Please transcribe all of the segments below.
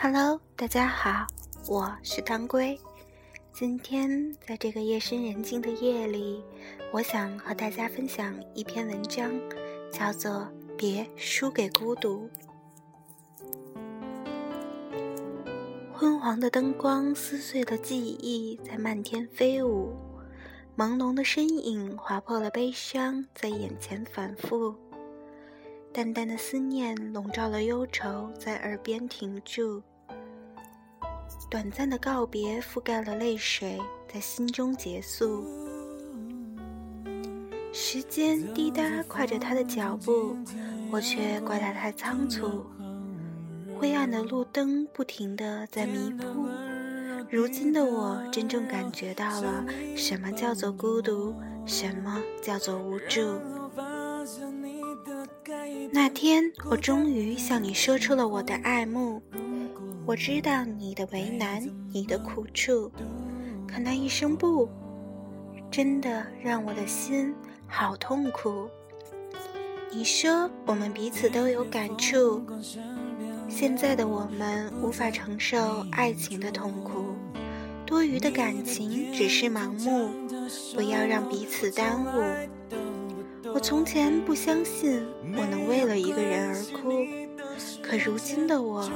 Hello，大家好，我是当归。今天在这个夜深人静的夜里，我想和大家分享一篇文章，叫做《别输给孤独》。昏黄的灯光撕碎了记忆，在漫天飞舞；朦胧的身影划破了悲伤，在眼前反复。淡淡的思念笼罩了忧愁，在耳边停住。短暂的告别覆盖了泪水，在心中结束。时间滴答快着他的脚步，我却怪他太仓促。灰暗的路灯不停地在迷铺。如今的我真正感觉到了什么叫做孤独，什么叫做无助。那天，我终于向你说出了我的爱慕。我知道你的为难，你的苦处，可那一声不，真的让我的心好痛苦。你说我们彼此都有感触，现在的我们无法承受爱情的痛苦，多余的感情只是盲目，不要让彼此耽误。我从前不相信我能为了一个人而哭，可如今的我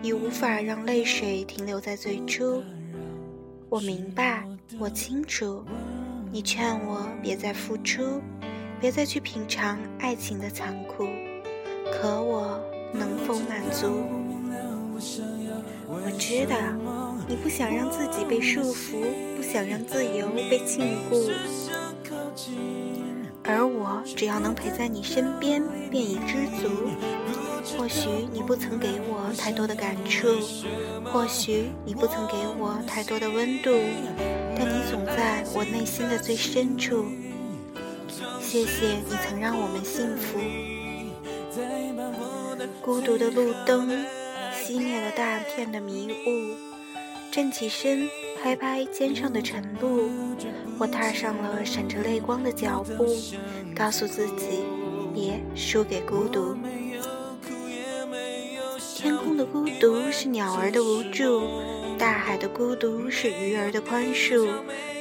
已无法让泪水停留在最初。我明白，我清楚，你劝我别再付出，别再去品尝爱情的残酷，可我能否满足？我知道，你不想让自己被束缚，不想让自由被禁锢。只要能陪在你身边，便已知足。或许你不曾给我太多的感触，或许你不曾给我太多的温度，但你总在我内心的最深处。谢谢你曾让我们幸福。孤独的路灯熄灭了大片的迷雾，站起身。拍拍肩上的尘露，我踏上了闪着泪光的脚步，告诉自己别输给孤独。天空的孤独是鸟儿的无助，大海的孤独是鱼儿的宽恕，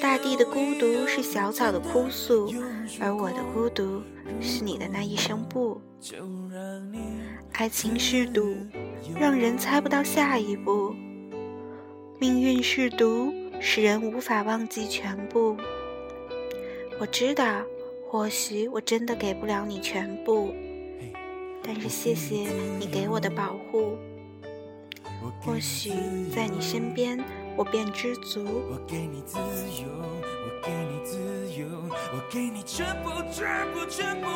大地的孤独是小草的哭诉，而我的孤独是你的那一声不。爱情是赌，让人猜不到下一步。命运是毒，使人无法忘记全部。我知道，或许我真的给不了你全部，但是谢谢你给我的保护。或许在你身边，我便知足。我给你自由，我给你自由，我给你全部，全部，全部，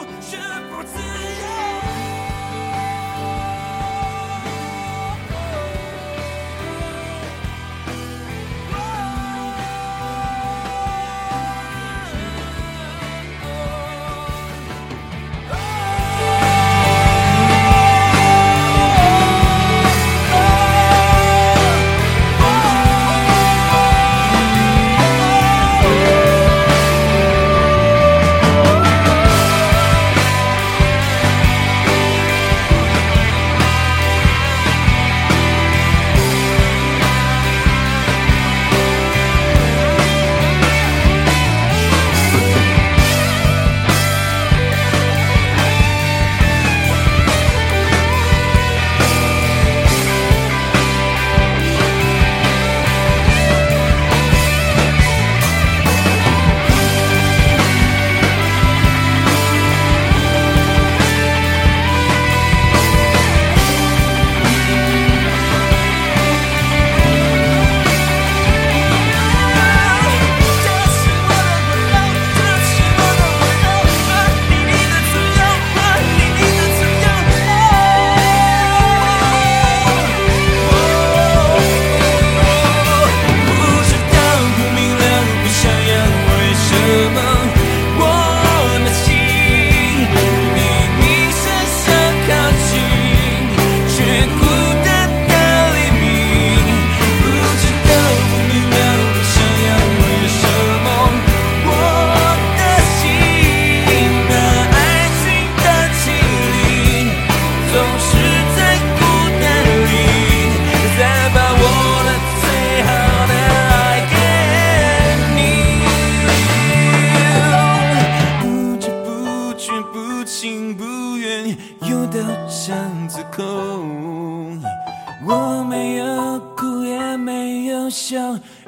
我没有哭也没有笑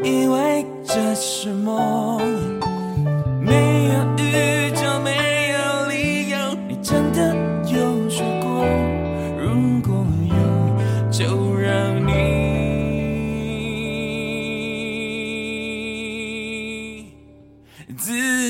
因为这是梦。没有预兆没有理由你真的有说过如果有就让你自